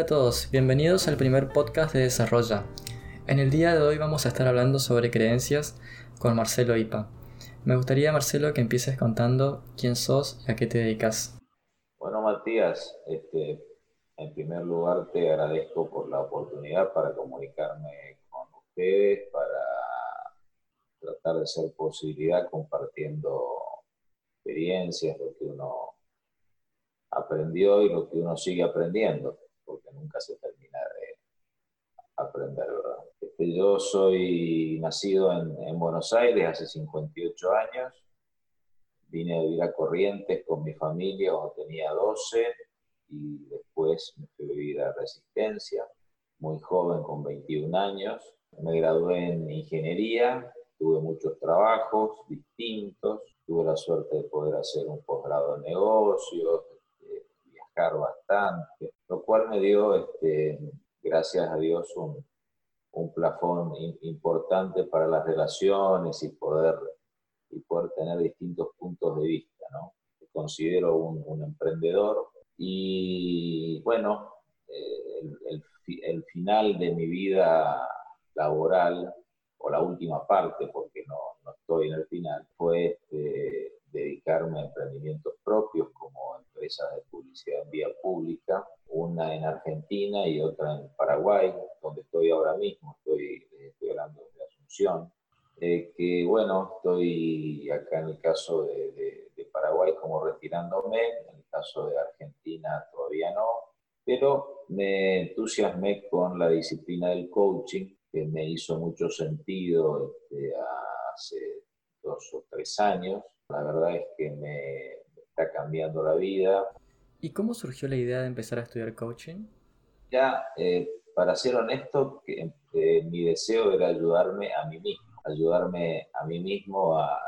Hola a todos, bienvenidos al primer podcast de Desarrolla. En el día de hoy vamos a estar hablando sobre creencias con Marcelo Ipa. Me gustaría, Marcelo, que empieces contando quién sos y a qué te dedicas. Bueno, Matías, este, en primer lugar te agradezco por la oportunidad para comunicarme con ustedes, para tratar de ser posibilidad compartiendo experiencias, lo que uno aprendió y lo que uno sigue aprendiendo porque nunca se termina de aprender. Este, yo soy nacido en, Buenos Aires hace 58 años, vine a vivir a Corrientes con mi familia cuando tenía 12 y después me fui a vivir a Resistencia, muy joven, con 21 años. Me gradué en ingeniería, tuve muchos trabajos distintos, tuve la suerte de poder hacer un posgrado en negocios, bastante, lo cual me dio, este, gracias a Dios, un, un plafón importante para las relaciones y poder, y poder tener distintos puntos de vista. ¿no? considero un, un, emprendedor y bueno, eh, el, el, final de mi vida laboral, o la última parte, porque no, no estoy en el final, fue este, dedicarme a emprendimientos propios como empresas de publicidad en vía pública, una en Argentina y otra en Paraguay, donde estoy ahora mismo, estoy, estoy hablando de Asunción, eh, que bueno, estoy acá en el caso de, de, Paraguay como retirándome, en el caso de Argentina todavía no, pero me entusiasmé con la disciplina del coaching, que me hizo mucho sentido este, hace dos o tres años, la verdad es que me está cambiando la vida. ¿Y cómo surgió la idea de empezar a estudiar coaching? Ya, eh, para ser honesto, eh, mi deseo era ayudarme a mí mismo, ayudarme a mí mismo a,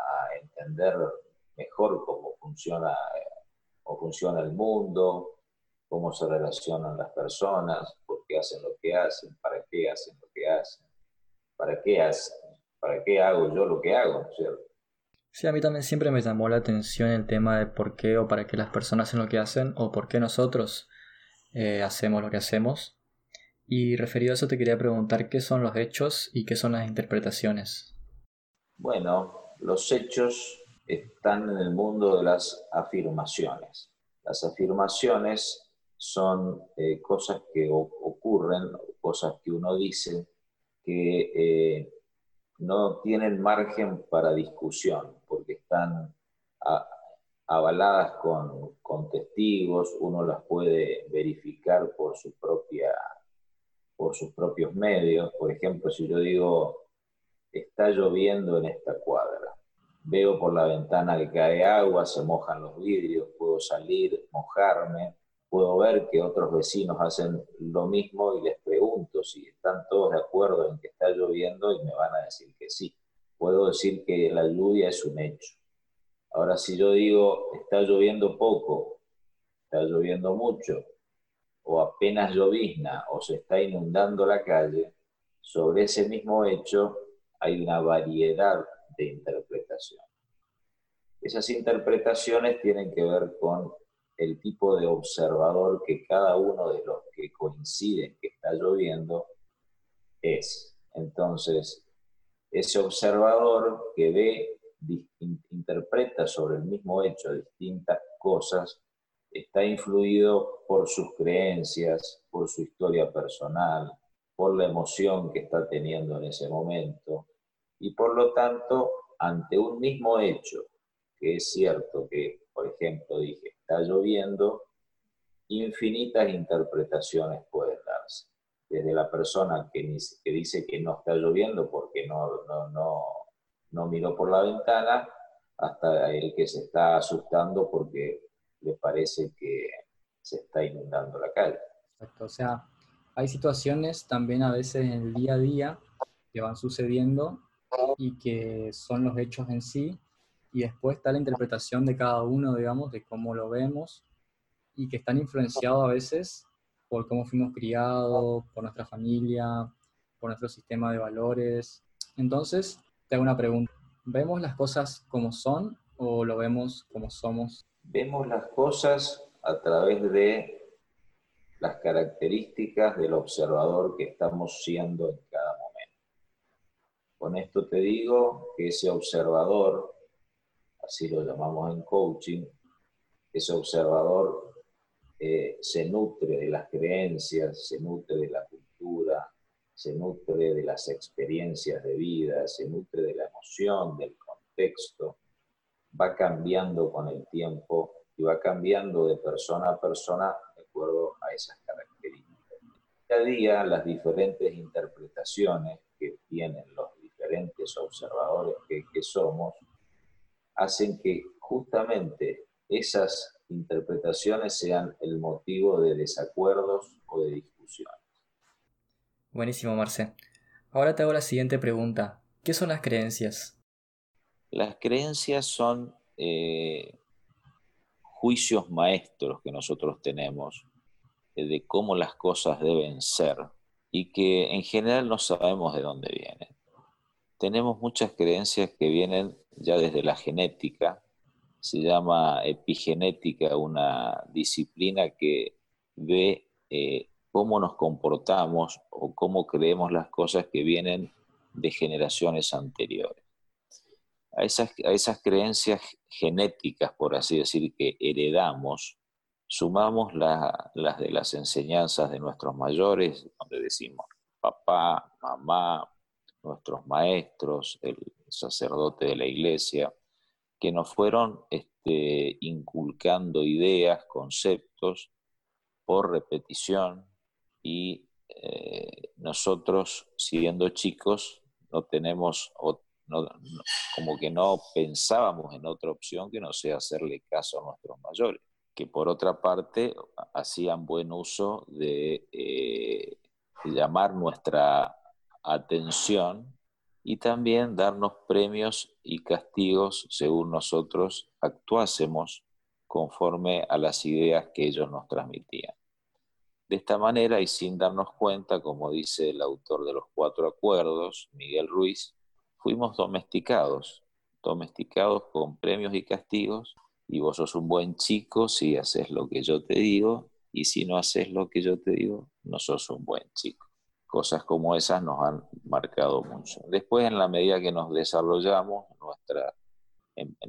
entender mejor cómo funciona, cómo funciona el mundo, cómo se relacionan las personas, por qué hacen lo que hacen, para qué hacen lo que hacen, para qué, hacen, para qué hago yo lo que hago, ¿cierto? Sí, a mí también siempre me llamó la atención el tema de por qué o para qué las personas hacen lo que hacen o por qué nosotros eh, hacemos lo que hacemos. Y referido a eso te quería preguntar qué son los hechos y qué son las interpretaciones. Bueno, los hechos están en el mundo de las afirmaciones. Las afirmaciones son eh, cosas que ocurren, cosas que uno dice que eh, no tienen margen para discusión, porque están avaladas con, testigos, uno las puede verificar por, su propia, por sus propios medios. Por ejemplo, si yo digo, está lloviendo en esta cuadra, veo por la ventana que cae agua, se mojan los vidrios, puedo salir, mojarme, puedo ver que otros vecinos hacen lo mismo y les pregunto si están todos de acuerdo en que está lloviendo y me van a decir que sí. Puedo decir que la lluvia es un hecho. Ahora, si yo digo está lloviendo poco, está lloviendo mucho, o apenas llovizna, o se está inundando la calle, sobre ese mismo hecho hay una variedad de interpretaciones. Esas interpretaciones tienen que ver con el tipo de observador que cada uno de los que coinciden que está lloviendo es. Entonces, ese observador que ve, interpreta sobre el mismo hecho distintas cosas, está influido por sus creencias, por su historia personal, por la emoción que está teniendo en ese momento y por lo tanto, ante un mismo hecho, que es cierto que, por ejemplo, dije, está lloviendo, infinitas interpretaciones pueden darse. Desde la persona que, que dice que no está lloviendo porque no, no, no, no miró por la ventana, hasta el que se está asustando porque le parece que se está inundando la calle. Exacto, o sea, hay situaciones también a veces en el día a día que van sucediendo y que son los hechos en sí y después está la interpretación de cada uno, digamos, de cómo lo vemos y que están influenciados a veces por cómo fuimos criados, por nuestra familia, por nuestro sistema de valores. Entonces, te hago una pregunta. ¿Vemos las cosas como son o lo vemos como somos? Vemos las cosas a través de las características del observador que estamos siendo en cada momento. Con esto te digo que ese observador, así lo llamamos en coaching, ese observador eh, se nutre de las creencias, se nutre de la cultura, se nutre de las experiencias de vida, se nutre de la emoción, del contexto, va cambiando con el tiempo y va cambiando de persona a persona de acuerdo a esas características. Cada día las diferentes interpretaciones que tienen los diferentes observadores que, que somos hacen que justamente esas interpretaciones sean el motivo de desacuerdos o de discusiones. Buenísimo, Marce. Ahora te hago la siguiente pregunta. ¿Qué son las creencias? Las creencias son eh, juicios maestros que nosotros tenemos eh, de cómo las cosas deben ser y que en general no sabemos de dónde vienen. Tenemos muchas creencias que vienen ya desde la genética, se llama epigenética, una disciplina que ve eh, cómo nos comportamos o cómo creemos las cosas que vienen de generaciones anteriores. A esas, a esas creencias genéticas, por así decir, que heredamos, sumamos las de las enseñanzas de nuestros mayores, donde decimos papá, mamá, nuestros maestros, el sacerdote de la iglesia, que nos fueron este, inculcando ideas, conceptos por repetición y eh, nosotros, siendo chicos, no tenemos, como que no pensábamos en otra opción que no sea hacerle caso a nuestros mayores, que por otra parte hacían buen uso de eh, llamar nuestra atención y también darnos premios y castigos según nosotros actuásemos conforme a las ideas que ellos nos transmitían. De esta manera y sin darnos cuenta, como dice el autor de los cuatro acuerdos, Miguel Ruiz, fuimos domesticados, domesticados con premios y castigos, y vos sos un buen chico si haces lo que yo te digo, y si no haces lo que yo te digo, no sos un buen chico. Cosas como esas nos han marcado mucho. Después, en la medida que nos desarrollamos, nuestra,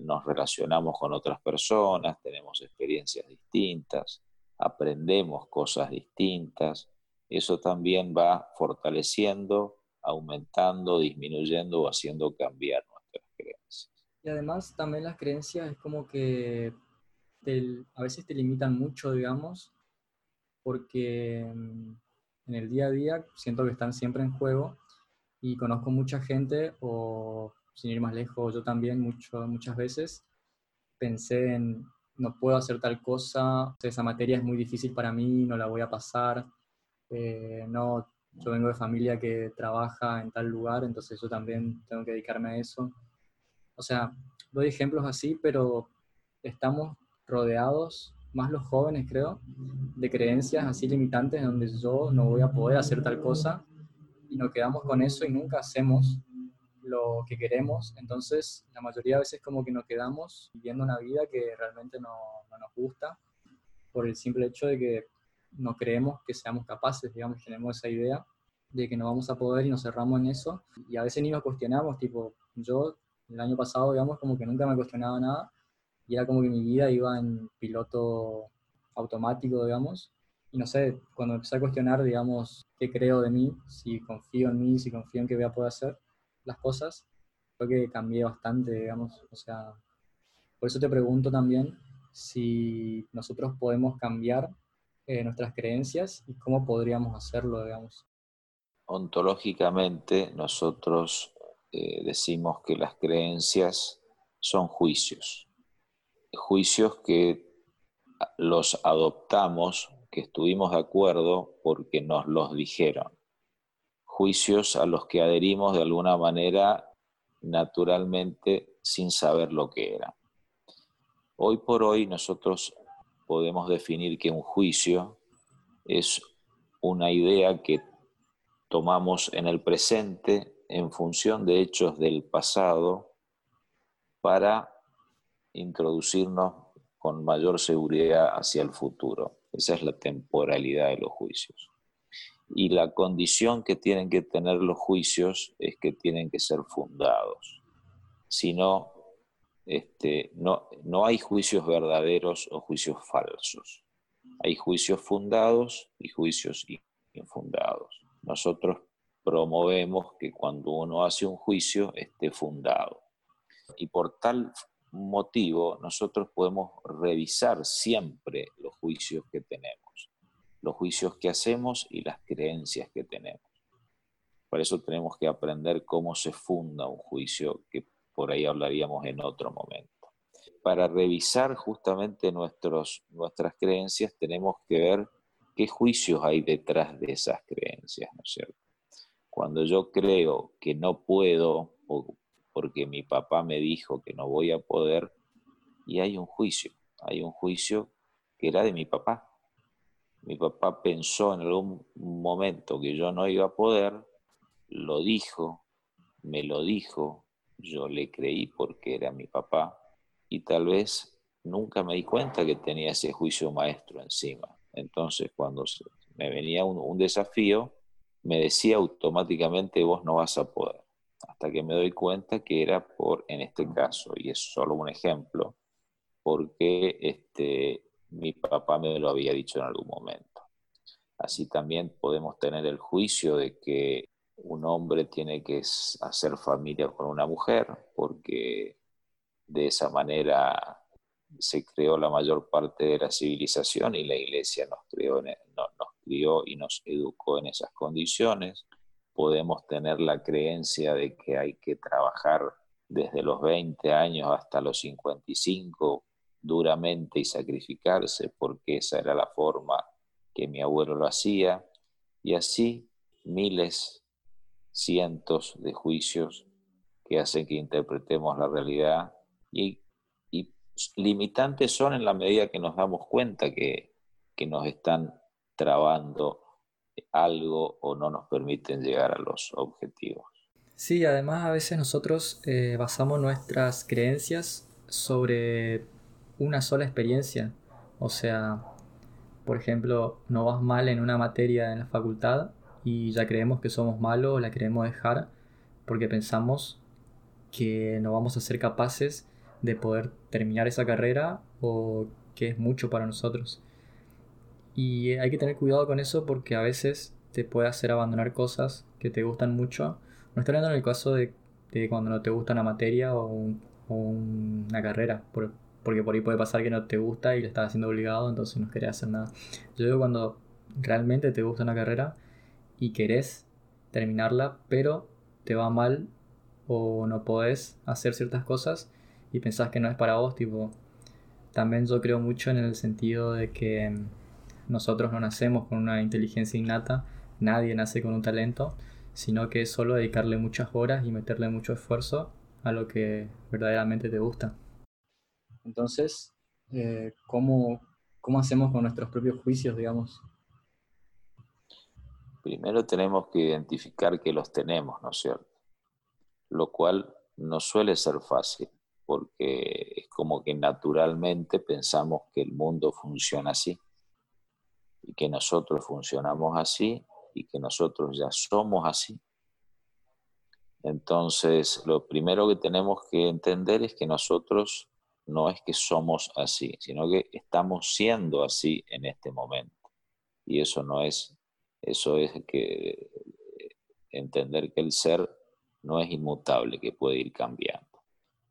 nos relacionamos con otras personas, tenemos experiencias distintas, aprendemos cosas distintas, eso también va fortaleciendo, aumentando, disminuyendo o haciendo cambiar nuestras creencias. Y además también las creencias es como que a veces te limitan mucho, digamos, porque mm, en el día a día siento que están siempre en juego y conozco mucha gente, o sin ir más lejos, yo también mucho, muchas veces pensé en no puedo hacer tal cosa, esa materia es muy difícil para mí, no la voy a pasar, eh, no, yo vengo de familia que trabaja en tal lugar, entonces yo también tengo que dedicarme a eso. O sea, doy ejemplos así, pero estamos rodeados, más los jóvenes creo, de creencias así limitantes donde yo no voy a poder hacer tal cosa y nos quedamos con eso y nunca hacemos lo que queremos. Entonces, la mayoría de veces como que nos quedamos viviendo una vida que realmente no, nos gusta por el simple hecho de que no creemos que seamos capaces, digamos, tenemos esa idea de que no vamos a poder y nos cerramos en eso. Y a veces ni nos cuestionamos, tipo, yo el año pasado, digamos, como que nunca me cuestionaba nada era como que mi vida iba en piloto automático, digamos. Y no sé, cuando empecé a cuestionar, digamos, qué creo de mí, si confío en mí, si confío en que voy a poder hacer, las cosas, creo que cambié bastante, digamos, o sea, por eso te pregunto también si nosotros podemos cambiar eh, nuestras creencias y cómo podríamos hacerlo, digamos. Ontológicamente nosotros eh, decimos que las creencias son juicios, juicios que los adoptamos, que estuvimos de acuerdo porque nos los dijeron juicios a los que adherimos de alguna manera naturalmente sin saber lo que era. Hoy por hoy nosotros podemos definir que un juicio es una idea que tomamos en el presente en función de hechos del pasado para introducirnos con mayor seguridad hacia el futuro. Esa es la temporalidad de los juicios. Y la condición que tienen que tener los juicios es que tienen que ser fundados. Si no, este, no, no hay juicios verdaderos o juicios falsos. Hay juicios fundados y juicios infundados. Nosotros promovemos que cuando uno hace un juicio esté fundado. Y por tal motivo nosotros podemos revisar siempre los juicios que tenemos, los juicios que hacemos y las creencias que tenemos. Por eso tenemos que aprender cómo se funda un juicio, que por ahí hablaríamos en otro momento. Para revisar justamente nuestros, nuestras creencias tenemos que ver qué juicios hay detrás de esas creencias, ¿no es cierto? Cuando yo creo que no puedo, o porque mi papá me dijo que no voy a poder, y hay un juicio, hay un juicio que era de mi papá. Mi papá pensó en algún momento que yo no iba a poder, lo dijo, me lo dijo, yo le creí porque era mi papá, y tal vez nunca me di cuenta que tenía ese juicio maestro encima. Entonces, cuando me venía un, desafío, me decía automáticamente vos no vas a poder. Hasta que me doy cuenta que era por, en este caso, y es solo un ejemplo, porque este, mi papá me lo había dicho en algún momento. Así también podemos tener el juicio de que un hombre tiene que hacer familia con una mujer, porque de esa manera se creó la mayor parte de la civilización y la iglesia nos creó, nos crió y nos educó en esas condiciones. Podemos tener la creencia de que hay que trabajar desde los 20 años hasta los 55 duramente y sacrificarse porque esa era la forma que mi abuelo lo hacía. Y así miles, cientos de juicios que hacen que interpretemos la realidad y, limitantes son en la medida que nos damos cuenta que, que nos están trabando algo o no nos permiten llegar a los objetivos. Sí, además a veces nosotros eh, basamos nuestras creencias sobre una sola experiencia. O sea, por ejemplo, no vas mal en una materia en la facultad y ya creemos que somos malos o la queremos dejar porque pensamos que no vamos a ser capaces de poder terminar esa carrera o que es mucho para nosotros. Y hay que tener cuidado con eso porque a veces te puede hacer abandonar cosas que te gustan mucho. No estoy hablando en el caso de, cuando no te gusta una materia o, una carrera, porque por ahí puede pasar que no te gusta y le estás haciendo obligado, entonces no querés hacer nada. Yo digo cuando realmente te gusta una carrera y querés terminarla, pero te va mal o no podés hacer ciertas cosas y pensás que no es para vos, tipo, también yo creo mucho en el sentido de que nosotros no nacemos con una inteligencia innata, nadie nace con un talento, sino que es solo dedicarle muchas horas y meterle mucho esfuerzo a lo que verdaderamente te gusta. Entonces, eh, ¿cómo, ¿cómo hacemos con nuestros propios juicios, digamos? Primero tenemos que identificar que los tenemos, ¿no es cierto? Lo cual no suele ser fácil, porque es como que naturalmente pensamos que el mundo funciona así y que nosotros funcionamos así y que nosotros ya somos así. Entonces, lo primero que tenemos que entender es que nosotros no es que somos así, sino que estamos siendo así en este momento. Y eso no es, eso es que entender que el ser no es inmutable, que puede ir cambiando.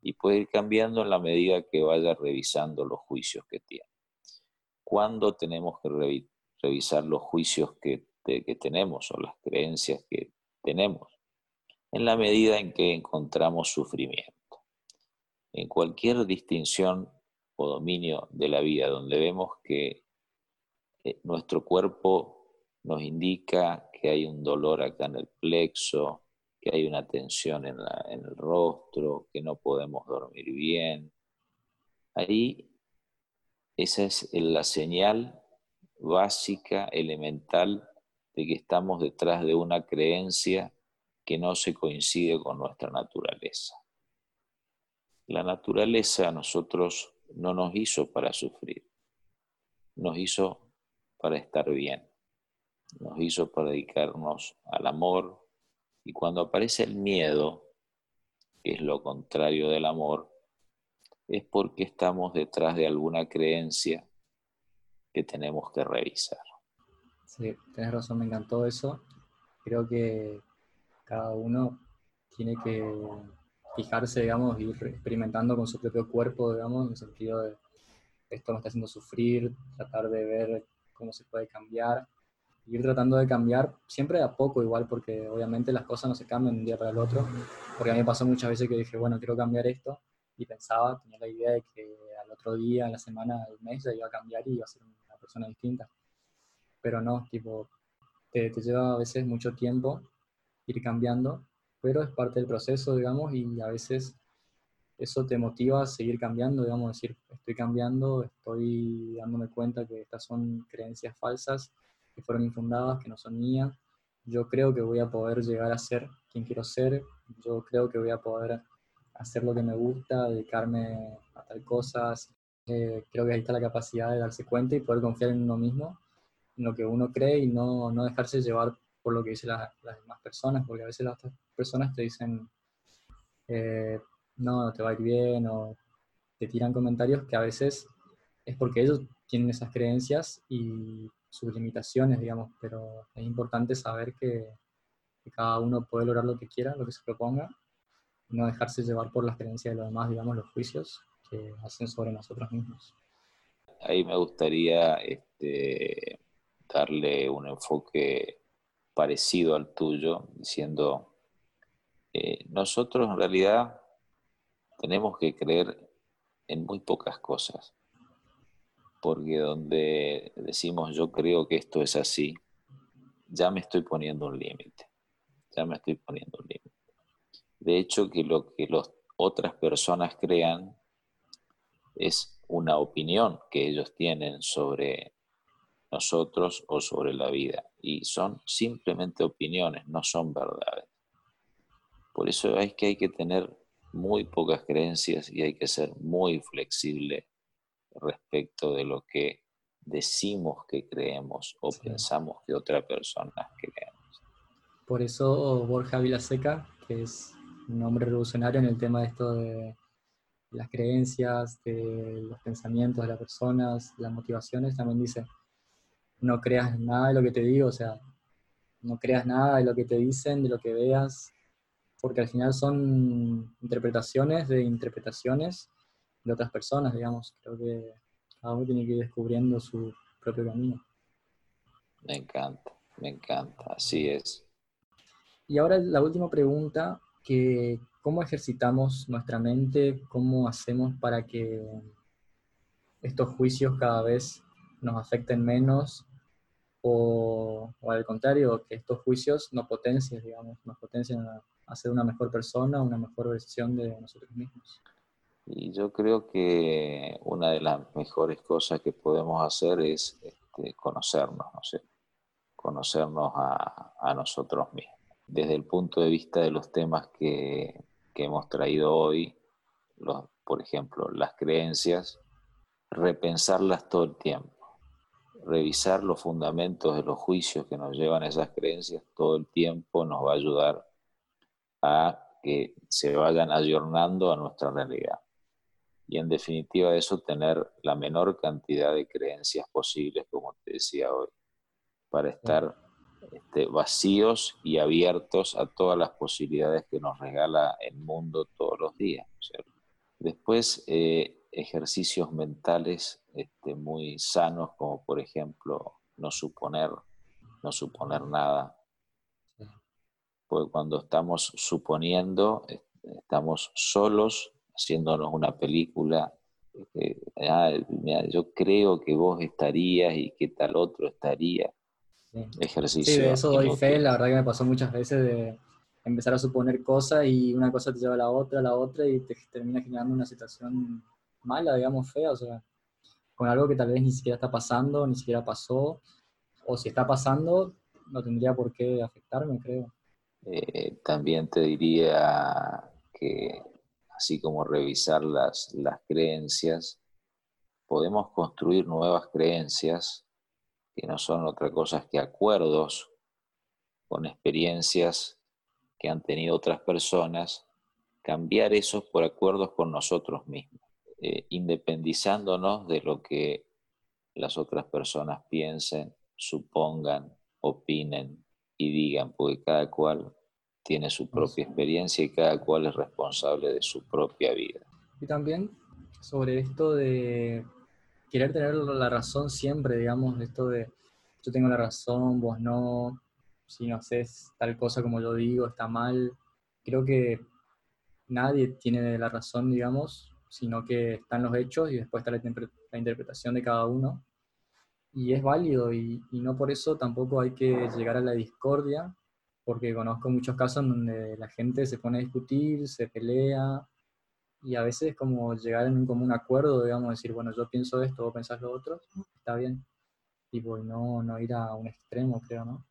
Y puede ir cambiando en la medida que vaya revisando los juicios que tiene. ¿Cuándo tenemos que revisar los juicios que, que tenemos o las creencias que tenemos, en la medida en que encontramos sufrimiento. En cualquier distinción o dominio de la vida donde vemos que eh, nuestro cuerpo nos indica que hay un dolor acá en el plexo, que hay una tensión en, en el rostro, que no podemos dormir bien. Ahí esa es la señal básica, elemental, de que estamos detrás de una creencia que no se coincide con nuestra naturaleza. La naturaleza a nosotros no nos hizo para sufrir, nos hizo para estar bien. Nos hizo para dedicarnos al amor. Y cuando aparece el miedo, que es lo contrario del amor, es porque estamos detrás de alguna creencia que tenemos que revisar. Sí, tienes razón, me encantó eso. Creo que cada uno tiene que fijarse, digamos, ir experimentando con su propio cuerpo, digamos, en el sentido de esto me está haciendo sufrir, tratar de ver cómo se puede cambiar, ir tratando de cambiar siempre a poco igual, porque obviamente las cosas no se cambian de un día para el otro, porque a mí me pasó muchas veces que dije, bueno, quiero cambiar esto, y pensaba, tenía la idea de que al otro día, a la semana, al mes, ya iba a cambiar y iba a ser una persona distinta. Pero no, tipo, te, te lleva a veces mucho tiempo ir cambiando, pero es parte del proceso, digamos, y a veces eso te motiva a seguir cambiando, digamos, decir, estoy cambiando, estoy dándome cuenta que estas son creencias falsas, que fueron infundadas, que no son mías. Yo creo que voy a poder llegar a ser quien quiero ser, yo creo que voy a poder hacer lo que me gusta, dedicarme a tal cosas. Eh, creo que ahí está la capacidad de darse cuenta y poder confiar en uno mismo, en lo que uno cree y no, no dejarse llevar por lo que dicen las demás personas, porque a veces las otras personas te dicen, eh, no, no te va a ir bien, o te tiran comentarios que a veces es porque ellos tienen esas creencias y sus limitaciones, digamos, pero es importante saber que, que cada uno puede lograr lo que quiera, lo que se proponga, no dejarse llevar por las creencias de los demás, digamos, los juicios que hacen sobre nosotros mismos. Ahí me gustaría este, darle un enfoque parecido al tuyo, diciendo, eh, nosotros en realidad tenemos que creer en muy pocas cosas, porque donde decimos yo creo que esto es así, ya me estoy poniendo un límite, ya me estoy poniendo un límite. De hecho, que lo que las otras personas crean es una opinión que ellos tienen sobre nosotros o sobre la vida. Y son simplemente opiniones, no son verdades. Por eso es que hay que tener muy pocas creencias y hay que ser muy flexible respecto de lo que decimos que creemos o pensamos que otra persona creemos. Por eso Borja Vilaseca, que es un hombre revolucionario en el tema de esto de las creencias, de los pensamientos de las personas, las motivaciones, también dice, no creas nada de lo que te digo, o sea, no creas nada de lo que te dicen, de lo que veas, porque al final son interpretaciones de interpretaciones de otras personas, digamos. Creo que cada uno tiene que ir descubriendo su propio camino. Me encanta, me encanta, así es. Y ahora la última pregunta que cómo ejercitamos nuestra mente, cómo hacemos para que estos juicios cada vez nos afecten menos o, al contrario, que estos juicios nos potencien, digamos, nos potencien a, ser una mejor persona, una mejor versión de nosotros mismos. Y yo creo que una de las mejores cosas que podemos hacer es este, conocernos, no sé, conocernos a nosotros mismos desde el punto de vista de los temas que, hemos traído hoy, por ejemplo, las creencias, repensarlas todo el tiempo, revisar los fundamentos de los juicios que nos llevan a esas creencias todo el tiempo nos va a ayudar a que se vayan ayornando a nuestra realidad. Y en definitiva eso, tener la menor cantidad de creencias posibles, como te decía hoy, para estar este, vacíos y abiertos a todas las posibilidades que nos regala el mundo todos los días. Después, eh, ejercicios mentales este, muy sanos, como por ejemplo no suponer, no suponer nada. Porque cuando estamos suponiendo, estamos solos haciéndonos una película. Eh, ah, yo creo que vos estarías y que tal otro estaría ejercicio. Sí, de eso doy fe, la verdad que me pasó muchas veces de empezar a suponer cosas y una cosa te lleva a la otra, a la otra y te termina generando una situación mala, digamos, fea, o sea, con algo que tal vez ni siquiera está pasando, ni siquiera pasó, o si está pasando, no tendría por qué afectarme, creo. Eh, también te diría que, así como revisar las, las creencias, podemos construir nuevas creencias que no son otra cosa que acuerdos con experiencias que han tenido otras personas, cambiar esos por acuerdos con nosotros mismos, eh, independizándonos de lo que las otras personas piensen, supongan, opinen y digan, porque cada cual tiene su propia experiencia y cada cual es responsable de su propia vida. Y también sobre esto de querer tener la razón siempre, digamos, esto de yo tengo la razón, vos no, si no haces tal cosa como yo digo, está mal. Creo que nadie tiene la razón, digamos, sino que están los hechos y después está la, interpretación de cada uno. Y es válido y, y, no por eso tampoco hay que llegar a la discordia, porque conozco muchos casos donde la gente se pone a discutir, se pelea, y a veces como llegar en un común acuerdo, digamos, decir, bueno, yo pienso esto, vos pensás lo otro, está bien. y no, no ir a un extremo, creo, ¿no?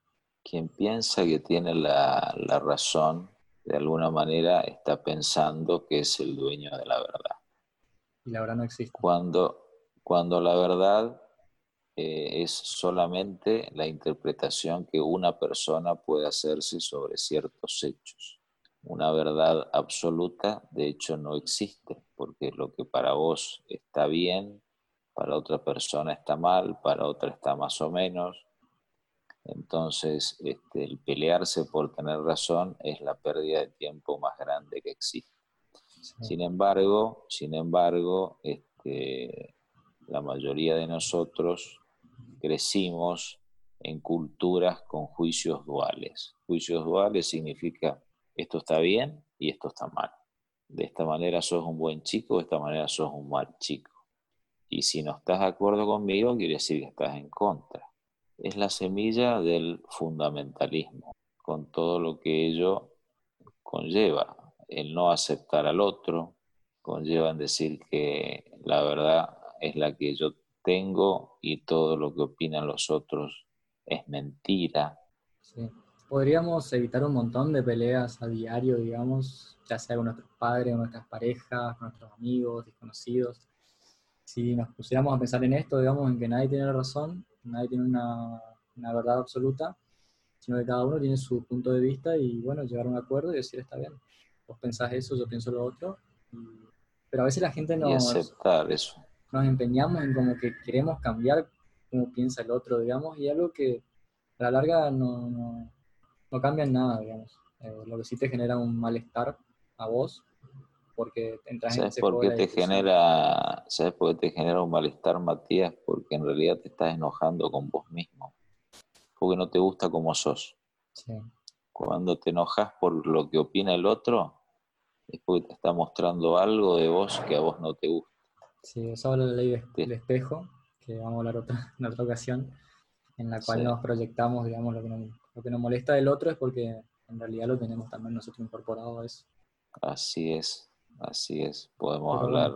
Quien piensa que tiene la, la razón, de alguna manera está pensando que es el dueño de la verdad. Y la verdad no existe. Cuando, cuando la verdad eh, es solamente la interpretación que una persona puede hacerse sobre ciertos hechos una verdad absoluta, de hecho, no existe, porque lo que para vos está bien, para otra persona está mal, para otra está más o menos. Entonces, este, el pelearse por tener razón es la pérdida de tiempo más grande que existe. Sin embargo, sin embargo, este, la mayoría de nosotros crecimos en culturas con juicios duales. Juicios duales significa esto está bien y esto está mal. De esta manera sos un buen chico, de esta manera sos un mal chico. Y si no estás de acuerdo conmigo, quiere decir que estás en contra. Es la semilla del fundamentalismo, con todo lo que ello conlleva. El no aceptar al otro, conlleva en decir que la verdad es la que yo tengo y todo lo que opinan los otros es mentira. Sí podríamos evitar un montón de peleas a diario, digamos, ya sea con nuestros padres, con nuestras parejas, con nuestros amigos, desconocidos. Si nos pusiéramos a pensar en esto, digamos, en que nadie tiene la razón, nadie tiene una, una verdad absoluta, sino que cada uno tiene su punto de vista y, bueno, llegar a un acuerdo y decir, está bien, vos pensás eso, yo pienso lo otro. pero a veces la gente nos, aceptar eso. nos empeñamos en como que queremos cambiar cómo piensa el otro, digamos, y algo que a la larga no, no cambian nada, digamos. Eh, lo que sí te genera un malestar a vos, porque entras ¿Sabes por qué te genera, ¿Sabes por qué te genera un malestar, Matías? Porque en realidad te estás enojando con vos mismo, porque no te gusta como sos. Cuando te enojas por lo que opina el otro, es porque te está mostrando algo de vos que a vos no te gusta. Sí, eso habla la ley del espejo, que vamos a hablar otra, en otra ocasión, en la cual nos proyectamos, digamos, lo que nos lo que nos molesta del otro es porque en realidad lo tenemos también nosotros incorporado a eso. Así es, así es. Podemos hablar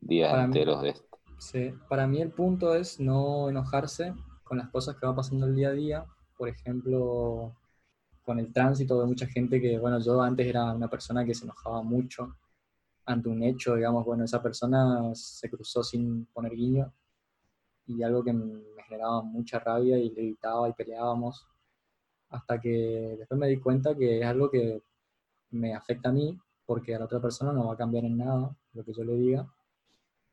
días enteros de esto. Sí, para mí el punto es no enojarse con las cosas que va pasando el día a día. Por ejemplo, con el tránsito de mucha gente que, bueno, yo antes era una persona que se enojaba mucho ante un hecho, digamos, bueno, esa persona se cruzó sin poner guiño y algo que me generaba mucha rabia y le gritaba y peleábamos hasta que después me di cuenta que es algo que me afecta a mí, porque a la otra persona no va a cambiar en nada lo que yo le diga.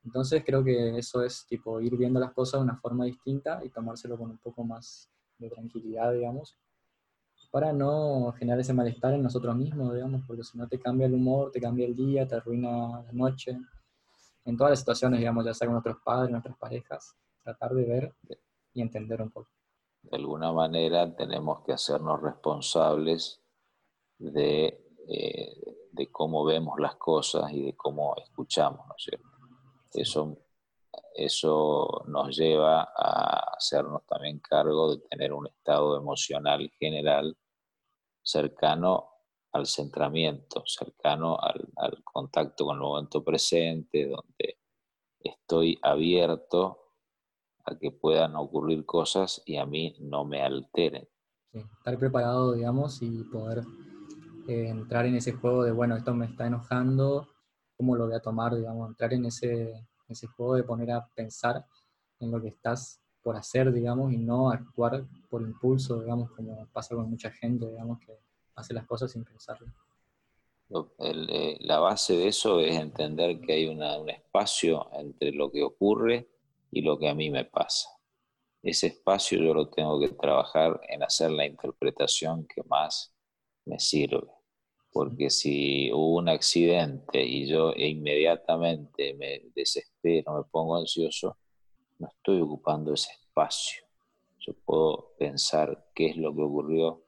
Entonces creo que eso es tipo ir viendo las cosas de una forma distinta y tomárselo con un poco más de tranquilidad, digamos, para no generar ese malestar en nosotros mismos, digamos, porque si no te cambia el humor, te cambia el día, te arruina la noche, en todas las situaciones, digamos, ya sea con nuestros padres, nuestras parejas, tratar de ver y entender un poco de alguna manera tenemos que hacernos responsables de, eh, de, cómo vemos las cosas y de cómo escuchamos, ¿no es cierto? Eso, eso nos lleva a hacernos también cargo de tener un estado emocional general cercano al centramiento, cercano al, al contacto con el momento presente, donde estoy abierto a que puedan ocurrir cosas y a mí no me alteren. estar preparado, digamos, y poder eh, entrar en ese juego de, bueno, esto me está enojando, ¿cómo lo voy a tomar? Digamos, entrar en ese, ese juego de poner a pensar en lo que estás por hacer, digamos, y no actuar por impulso, digamos, como pasa con mucha gente, digamos, que hace las cosas sin pensarlo. Eh, la base de eso es entender que hay un espacio entre lo que ocurre y lo que a mí me pasa. Ese espacio yo lo tengo que trabajar en hacer la interpretación que más me sirve. Porque si hubo un accidente y yo inmediatamente me desespero, me pongo ansioso, no estoy ocupando ese espacio. Yo puedo pensar qué es lo que ocurrió,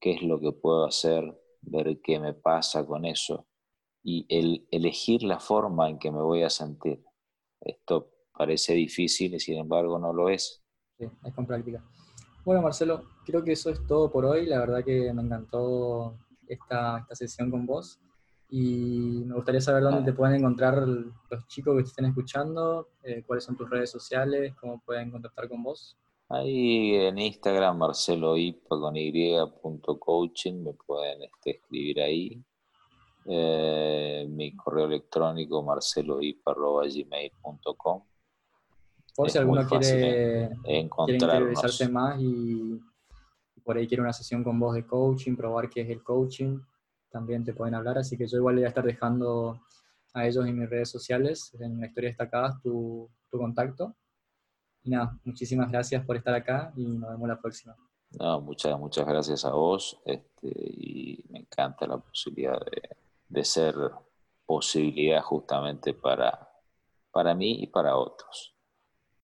qué es lo que puedo hacer, ver qué me pasa con eso y el elegir la forma en que me voy a sentir. Esto parece difícil y sin embargo no lo es. Sí, es con práctica. Bueno, Marcelo, creo que eso es todo por hoy. La verdad que me encantó esta, esta sesión con vos. Y me gustaría saber dónde te pueden encontrar los chicos que te estén escuchando, eh, cuáles son tus redes sociales, cómo pueden contactar con vos. Ahí en Instagram, Marcelo con y.coaching, me pueden este, escribir ahí. Eh, mi correo electrónico marceloip.gmail.com Por si alguno quiere, quiere más y por ahí quiere una sesión con vos de coaching, probar qué es el coaching, también te pueden hablar, así que yo igual le voy a estar dejando a ellos en mis redes sociales, en la historia destacadas, tu, tu contacto. Y nada, muchísimas gracias por estar acá y nos vemos la próxima. No, muchas, muchas gracias a vos este, y me encanta la posibilidad de, de ser posibilidad justamente para, para mí y para otros.